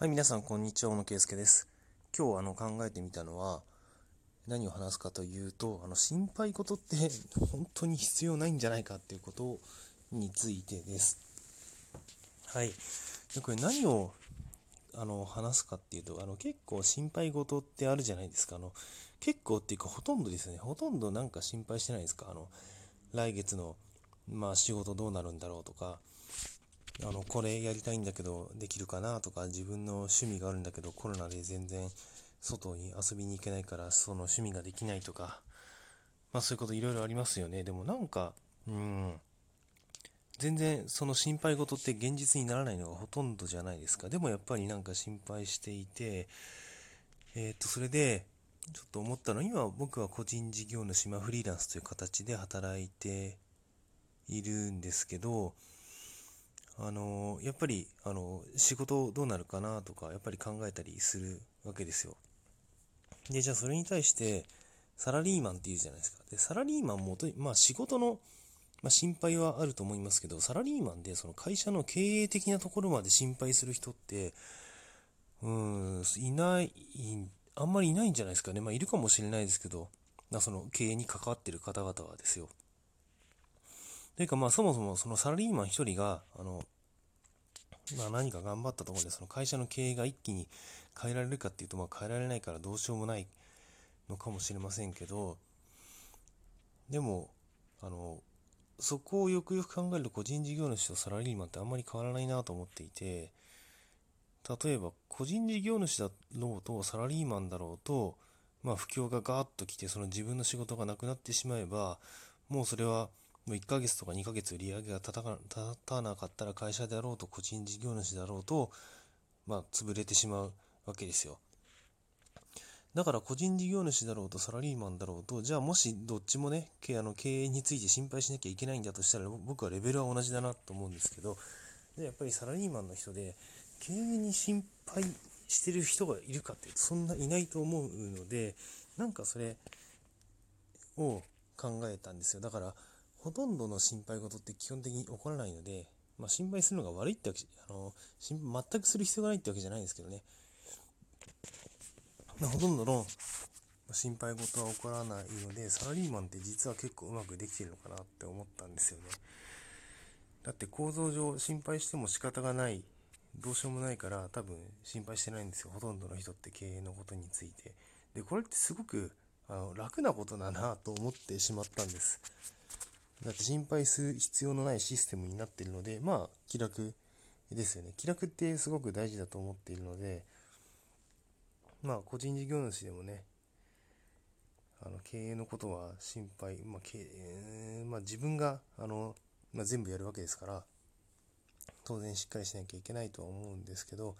はい、皆さん、こんにちは。小野圭介です。今日あの考えてみたのは、何を話すかというと、あの心配事って本当に必要ないんじゃないかっていうことについてです。はい。でこれ何をあの話すかっていうと、あの結構心配事ってあるじゃないですか。あの結構っていうかほとんどですね、ほとんどなんか心配してないですか。あの来月のまあ仕事どうなるんだろうとか、あの、これやりたいんだけどできるかなとか、自分の趣味があるんだけどコロナで全然外に遊びに行けないからその趣味ができないとか、まあそういうこといろいろありますよね。でもなんか、うん、全然その心配事って現実にならないのがほとんどじゃないですか。でもやっぱりなんか心配していて、えー、っと、それで、ちょっと思ったのは、今僕は個人事業主、まあフリーランスという形で働いているんですけど、あのやっぱりあの仕事どうなるかなとかやっぱり考えたりするわけですよ。でじゃあそれに対してサラリーマンって言うじゃないですか。でサラリーマンもとまあ仕事の、まあ、心配はあると思いますけどサラリーマンでその会社の経営的なところまで心配する人ってうんいないあんまりいないんじゃないですかね。まあいるかもしれないですけどその経営に関わってる方々はですよ。というかまあそもそもそのサラリーマン一人が、あの、まあ何か頑張ったところでその会社の経営が一気に変えられるかっていうとまあ変えられないからどうしようもないのかもしれませんけど、でも、あの、そこをよくよく考えると個人事業主とサラリーマンってあんまり変わらないなと思っていて、例えば個人事業主だろうとサラリーマンだろうと、まあ不況がガーッと来てその自分の仕事がなくなってしまえば、もうそれはもう1ヶ月とか2ヶ月売り上げが立たなかったら会社であろうと個人事業主だろうと、まあ、潰れてしまうわけですよ。だから個人事業主だろうとサラリーマンだろうと、じゃあもしどっちもね、経営について心配しなきゃいけないんだとしたら、僕はレベルは同じだなと思うんですけど、でやっぱりサラリーマンの人で、経営に心配してる人がいるかってそんないないと思うので、なんかそれを考えたんですよ。だから、ほとんどの心配事って基本的に起こらないので、まあ、心配するのが悪いってわけあの心全くする必要がないってわけじゃないんですけどね、まあ、ほとんどの心配事は起こらないのでサラリーマンって実は結構うまくできてるのかなって思ったんですよね。だって構造上心配しても仕方がないどうしようもないから多分心配してないんですよ。ほとんどの人って経営のことについて。でこれってすごくあの楽なことだなと思ってしまったんです。だって心配する必要のないシステムになっているので、まあ、気楽ですよね。気楽ってすごく大事だと思っているので、まあ、個人事業主でもね、あの経営のことは心配、まあ経営まあ、自分があの、まあ、全部やるわけですから、当然しっかりしなきゃいけないとは思うんですけど、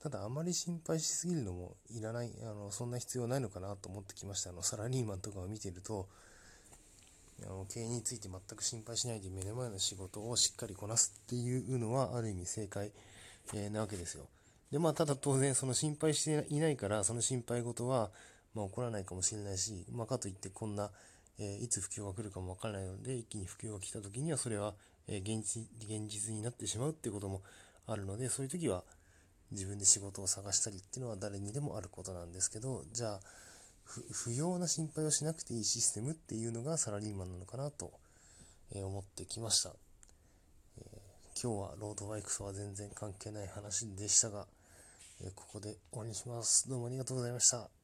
ただあまり心配しすぎるのもいらない、あのそんな必要ないのかなと思ってきました。あのサラリーマンとかを見てると、あの経営について全く心配しないで目の前の仕事をしっかりこなすっていうのはある意味正解、えー、なわけですよ。でまあただ当然その心配していないからその心配事は、まあ、起こらないかもしれないし、まあ、かといってこんな、えー、いつ不況が来るかもわからないので一気に不況が来た時にはそれは、えー、現実現実になってしまうっていうこともあるのでそういう時は自分で仕事を探したりっていうのは誰にでもあることなんですけどじゃあ不要な心配をしなくていいシステムっていうのがサラリーマンなのかなと思ってきました。えー、今日はロードバイクとは全然関係ない話でしたが、えー、ここで終わりにします。どうもありがとうございました。